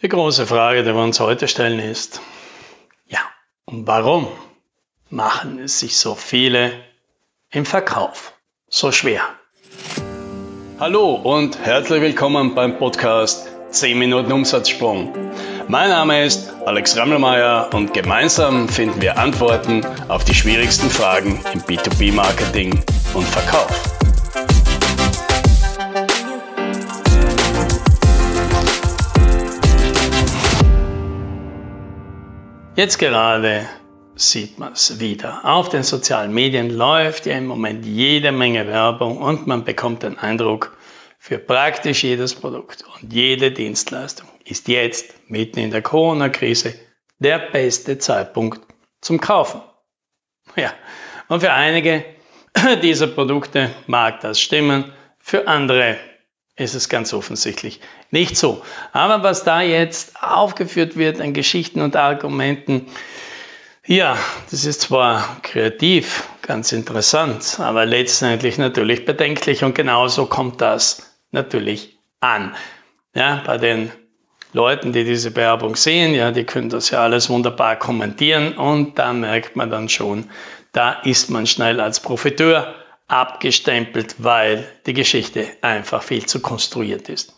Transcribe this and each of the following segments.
Die große Frage, die wir uns heute stellen, ist, ja, und warum machen es sich so viele im Verkauf so schwer? Hallo und herzlich willkommen beim Podcast 10 Minuten Umsatzsprung. Mein Name ist Alex Rammelmeier und gemeinsam finden wir Antworten auf die schwierigsten Fragen im B2B-Marketing und Verkauf. Jetzt gerade sieht man es wieder. Auf den sozialen Medien läuft ja im Moment jede Menge Werbung und man bekommt den Eindruck, für praktisch jedes Produkt und jede Dienstleistung ist jetzt, mitten in der Corona-Krise, der beste Zeitpunkt zum Kaufen. Ja, und für einige dieser Produkte mag das stimmen, für andere ist es ganz offensichtlich nicht so. Aber was da jetzt aufgeführt wird an Geschichten und Argumenten, ja, das ist zwar kreativ, ganz interessant, aber letztendlich natürlich bedenklich und genauso kommt das natürlich an. Ja, bei den Leuten, die diese Werbung sehen, ja, die können das ja alles wunderbar kommentieren und da merkt man dann schon, da ist man schnell als Profiteur abgestempelt, weil die Geschichte einfach viel zu konstruiert ist.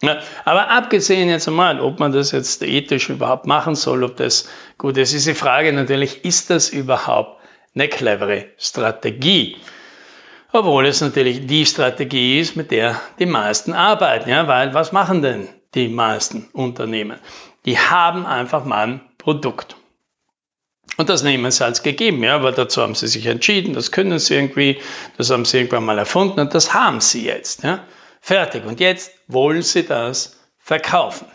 Ja, aber abgesehen jetzt einmal, ob man das jetzt ethisch überhaupt machen soll, ob das gut ist, ist die Frage natürlich, ist das überhaupt eine clevere Strategie? Obwohl es natürlich die Strategie ist, mit der die meisten arbeiten. Ja, weil was machen denn die meisten Unternehmen? Die haben einfach mal ein Produkt. Und das nehmen sie als gegeben, ja, aber dazu haben sie sich entschieden, das können sie irgendwie, das haben sie irgendwann mal erfunden und das haben sie jetzt. Ja. Fertig. Und jetzt wollen sie das verkaufen.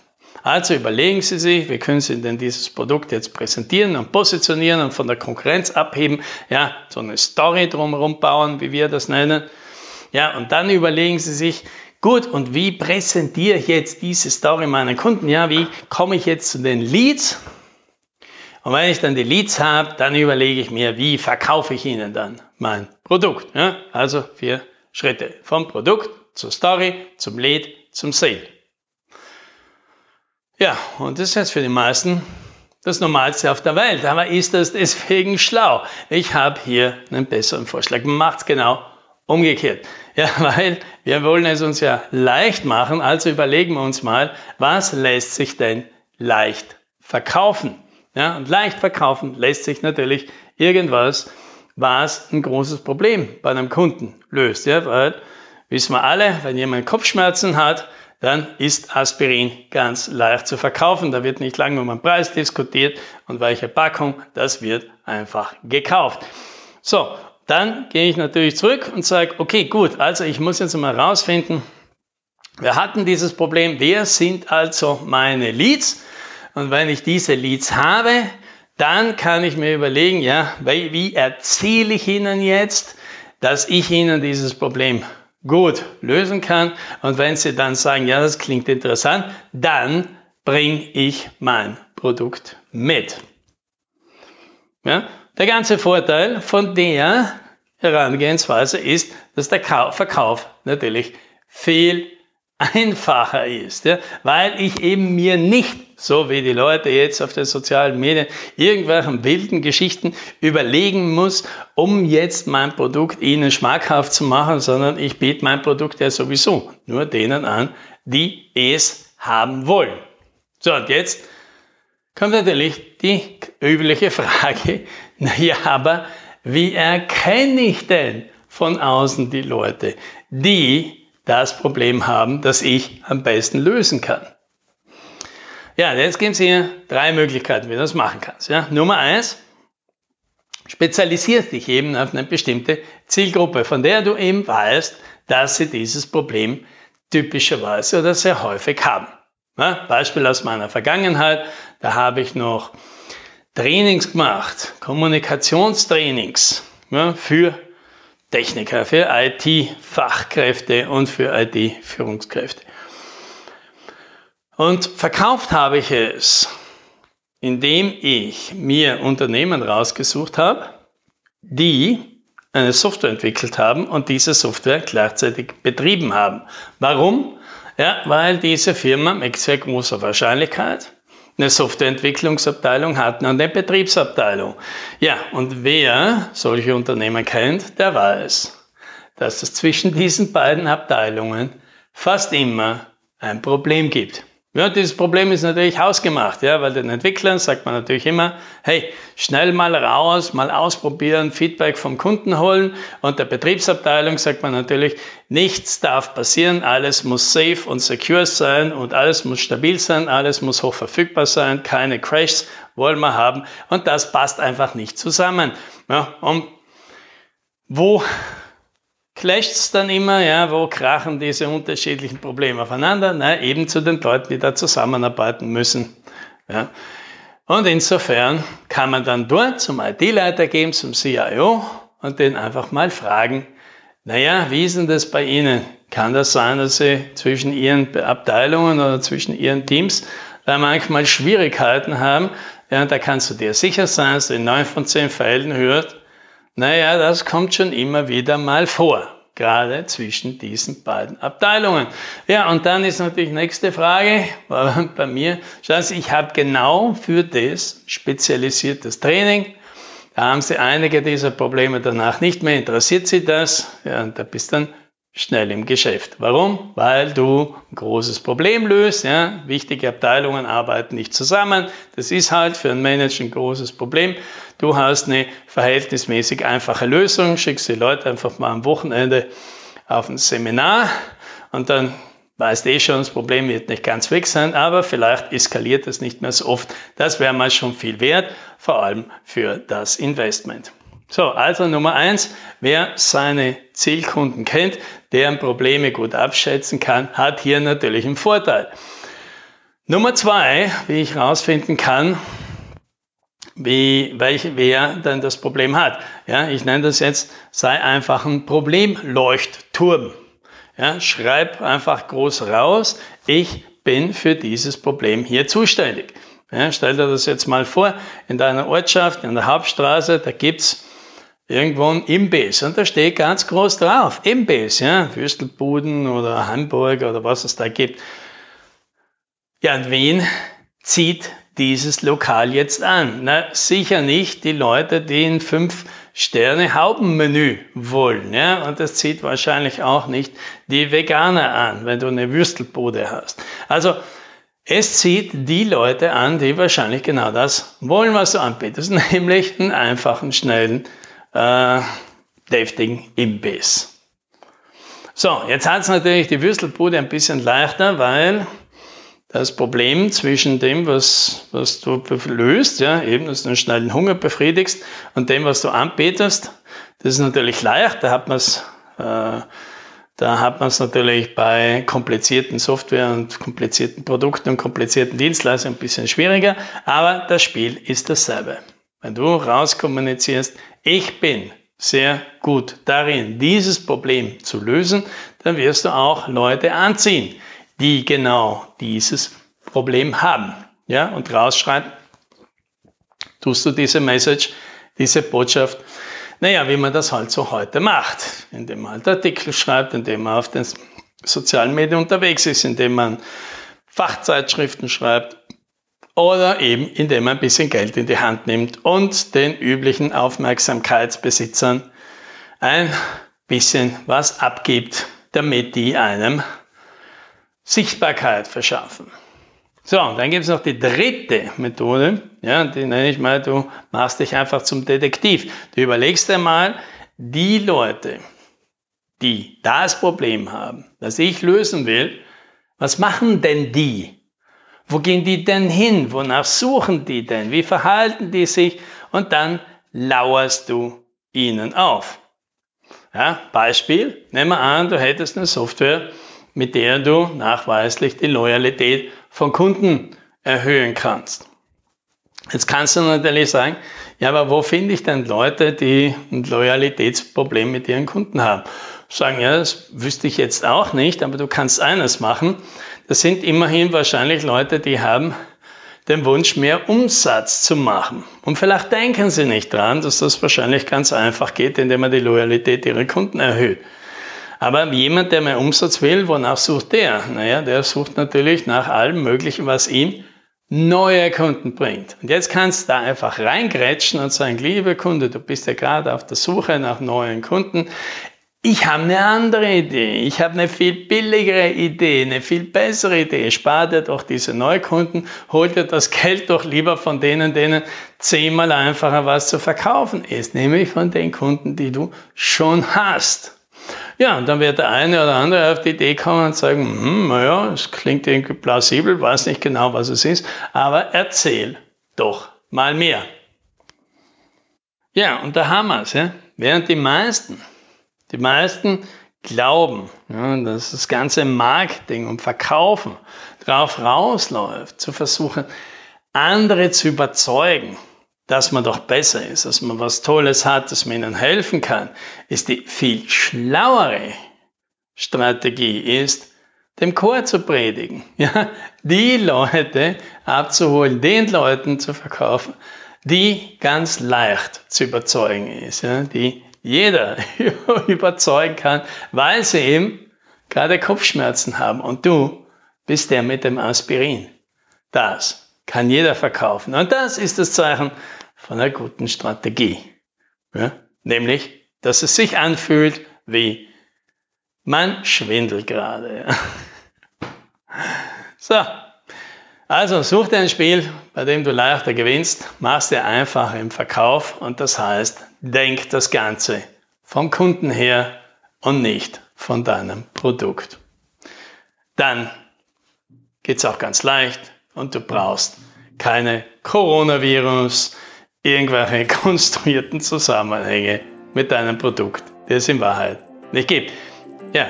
Also überlegen Sie sich, wie können Sie denn dieses Produkt jetzt präsentieren und positionieren und von der Konkurrenz abheben, ja, so eine Story drumherum bauen, wie wir das nennen. Ja, und dann überlegen Sie sich, gut, und wie präsentiere ich jetzt diese Story meinen Kunden? Ja, wie komme ich jetzt zu den Leads? Und wenn ich dann die Leads habe, dann überlege ich mir, wie verkaufe ich ihnen dann mein Produkt. Ja? Also vier Schritte. Vom Produkt zur Story, zum Lead, zum Sale. Ja, und das ist jetzt für die meisten das Normalste auf der Welt. Aber ist das deswegen schlau? Ich habe hier einen besseren Vorschlag. Macht es genau umgekehrt. Ja, weil wir wollen es uns ja leicht machen. Also überlegen wir uns mal, was lässt sich denn leicht verkaufen? Ja, und leicht verkaufen lässt sich natürlich irgendwas, was ein großes Problem bei einem Kunden löst. Ja, weil, wissen wir alle, wenn jemand Kopfschmerzen hat, dann ist Aspirin ganz leicht zu verkaufen. Da wird nicht lange um einen Preis diskutiert und welche Packung, das wird einfach gekauft. So, dann gehe ich natürlich zurück und sage, okay, gut, also ich muss jetzt mal rausfinden, wir hatten dieses Problem, wer sind also meine Leads? Und wenn ich diese Leads habe, dann kann ich mir überlegen, ja, wie erzähle ich Ihnen jetzt, dass ich Ihnen dieses Problem gut lösen kann. Und wenn Sie dann sagen, ja, das klingt interessant, dann bringe ich mein Produkt mit. Ja, der ganze Vorteil von der Herangehensweise ist, dass der Verkauf natürlich viel einfacher ist, ja, weil ich eben mir nicht, so wie die Leute jetzt auf den sozialen Medien, irgendwelchen wilden Geschichten überlegen muss, um jetzt mein Produkt ihnen schmackhaft zu machen, sondern ich biete mein Produkt ja sowieso nur denen an, die es haben wollen. So, und jetzt kommt natürlich die übliche Frage, naja, aber wie erkenne ich denn von außen die Leute, die das Problem haben, das ich am besten lösen kann. Ja, jetzt gibt es hier drei Möglichkeiten, wie du das machen kannst. Ja. Nummer eins, spezialisierst dich eben auf eine bestimmte Zielgruppe, von der du eben weißt, dass sie dieses Problem typischerweise oder sehr häufig haben. Ja, Beispiel aus meiner Vergangenheit, da habe ich noch Trainings gemacht, Kommunikationstrainings ja, für Techniker, für IT-Fachkräfte und für IT-Führungskräfte. Und verkauft habe ich es, indem ich mir Unternehmen rausgesucht habe, die eine Software entwickelt haben und diese Software gleichzeitig betrieben haben. Warum? Ja, weil diese Firma mit sehr großer Wahrscheinlichkeit eine Softwareentwicklungsabteilung hat und eine Betriebsabteilung. Ja, und wer solche Unternehmen kennt, der weiß, dass es zwischen diesen beiden Abteilungen fast immer ein Problem gibt. Ja, dieses Problem ist natürlich hausgemacht, ja, weil den Entwicklern sagt man natürlich immer, hey, schnell mal raus, mal ausprobieren, Feedback vom Kunden holen. Und der Betriebsabteilung sagt man natürlich, nichts darf passieren, alles muss safe und secure sein und alles muss stabil sein, alles muss hoch verfügbar sein, keine Crashs wollen wir haben. Und das passt einfach nicht zusammen. Ja, und wo clasht es dann immer, ja, wo krachen diese unterschiedlichen Probleme aufeinander? Na, eben zu den Leuten, die da zusammenarbeiten müssen. Ja. Und insofern kann man dann dort zum IT-Leiter gehen, zum CIO und den einfach mal fragen, naja, wie ist denn das bei Ihnen? Kann das sein, dass Sie zwischen Ihren Abteilungen oder zwischen Ihren Teams da manchmal Schwierigkeiten haben? Ja, da kannst du dir sicher sein, dass du in neun von zehn Fällen hört, naja, das kommt schon immer wieder mal vor, gerade zwischen diesen beiden Abteilungen. Ja, und dann ist natürlich nächste Frage, bei mir, schauen Sie, ich habe genau für das spezialisiertes Training. Da haben Sie einige dieser Probleme danach nicht mehr. Interessiert Sie das? Ja, und da bist dann schnell im Geschäft. Warum? Weil du ein großes Problem löst. Ja? Wichtige Abteilungen arbeiten nicht zusammen. Das ist halt für einen Manager ein großes Problem. Du hast eine verhältnismäßig einfache Lösung, schickst die Leute einfach mal am Wochenende auf ein Seminar und dann weißt eh schon, das Problem wird nicht ganz weg sein, aber vielleicht eskaliert es nicht mehr so oft. Das wäre mal schon viel wert, vor allem für das Investment. So, also Nummer eins, wer seine Zielkunden kennt, deren Probleme gut abschätzen kann, hat hier natürlich einen Vorteil. Nummer zwei, wie ich herausfinden kann, wie, welche, wer denn das Problem hat. Ja, ich nenne das jetzt, sei einfach ein Problemleuchtturm. Ja, schreib einfach groß raus, ich bin für dieses Problem hier zuständig. Ja, stell dir das jetzt mal vor, in deiner Ortschaft, in der Hauptstraße, da gibt's irgendwo ein Imbiss und da steht ganz groß drauf, Imbiss, ja, Würstelbuden oder Hamburg oder was es da gibt. Ja, und wen zieht dieses Lokal jetzt an? Na, sicher nicht die Leute, die ein fünf Sterne Haubenmenü wollen, ja, und das zieht wahrscheinlich auch nicht die Veganer an, wenn du eine Würstelbude hast. Also, es zieht die Leute an, die wahrscheinlich genau das wollen, was du anbietest, nämlich einen einfachen, schnellen äh, deftigen Imbiss. So, jetzt hat es natürlich die Würstelbude ein bisschen leichter, weil das Problem zwischen dem, was, was du löst, ja, eben, dass du einen schnellen Hunger befriedigst, und dem, was du anbietest, das ist natürlich leicht. Da hat man es äh, da hat man es natürlich bei komplizierten Software und komplizierten Produkten und komplizierten Dienstleistungen ein bisschen schwieriger, aber das Spiel ist dasselbe. Wenn du rauskommunizierst, ich bin sehr gut darin, dieses Problem zu lösen, dann wirst du auch Leute anziehen, die genau dieses Problem haben. Ja, und rausschreiben, tust du diese Message, diese Botschaft, naja, wie man das halt so heute macht, indem man halt Artikel schreibt, indem man auf den sozialen Medien unterwegs ist, indem man Fachzeitschriften schreibt, oder eben indem man ein bisschen Geld in die Hand nimmt und den üblichen Aufmerksamkeitsbesitzern ein bisschen was abgibt, damit die einem Sichtbarkeit verschaffen. So, und dann gibt es noch die dritte Methode, ja, die nenne ich mal, du machst dich einfach zum Detektiv. Du überlegst einmal, die Leute, die das Problem haben, das ich lösen will, was machen denn die? Wo gehen die denn hin? Wonach suchen die denn? Wie verhalten die sich? Und dann lauerst du ihnen auf. Ja, Beispiel, nehmen wir an, du hättest eine Software, mit der du nachweislich die Loyalität von Kunden erhöhen kannst. Jetzt kannst du natürlich sagen, ja, aber wo finde ich denn Leute, die ein Loyalitätsproblem mit ihren Kunden haben? Sagen, ja, das wüsste ich jetzt auch nicht, aber du kannst eines machen. Das sind immerhin wahrscheinlich Leute, die haben den Wunsch, mehr Umsatz zu machen. Und vielleicht denken sie nicht dran, dass das wahrscheinlich ganz einfach geht, indem man die Loyalität ihrer Kunden erhöht. Aber jemand, der mehr Umsatz will, wonach sucht der? Naja, der sucht natürlich nach allem Möglichen, was ihm neue Kunden bringt. Und jetzt kannst du da einfach reingrätschen und sagen, liebe Kunde, du bist ja gerade auf der Suche nach neuen Kunden. Ich habe eine andere Idee. Ich habe eine viel billigere Idee, eine viel bessere Idee. Spar dir doch diese Neukunden, hol dir das Geld doch lieber von denen, denen zehnmal einfacher was zu verkaufen ist, nämlich von den Kunden, die du schon hast. Ja, und dann wird der eine oder andere auf die Idee kommen und sagen, hm, naja, es klingt irgendwie plausibel, weiß nicht genau, was es ist, aber erzähl doch mal mehr. Ja, und da haben wir es. Ja? Während die meisten die meisten glauben, ja, dass das ganze Marketing und Verkaufen darauf rausläuft, zu versuchen, andere zu überzeugen, dass man doch besser ist, dass man was Tolles hat, dass man ihnen helfen kann, ist die viel schlauere Strategie ist, dem Chor zu predigen, ja, die Leute abzuholen, den Leuten zu verkaufen, die ganz leicht zu überzeugen ist, ja, die jeder überzeugen kann, weil sie eben gerade Kopfschmerzen haben. Und du bist der mit dem Aspirin. Das kann jeder verkaufen. Und das ist das Zeichen von einer guten Strategie. Ja? Nämlich, dass es sich anfühlt wie man schwindelt gerade. So, also such dir ein Spiel, bei dem du leichter gewinnst, machst dir einfacher im Verkauf und das heißt, denk das Ganze vom Kunden her und nicht von deinem Produkt. Dann geht's auch ganz leicht und du brauchst keine Coronavirus, irgendwelche konstruierten Zusammenhänge mit deinem Produkt, die es in Wahrheit nicht gibt. Ja,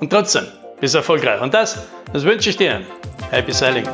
und trotzdem bist erfolgreich. Und das, das wünsche ich dir. Happy Selling.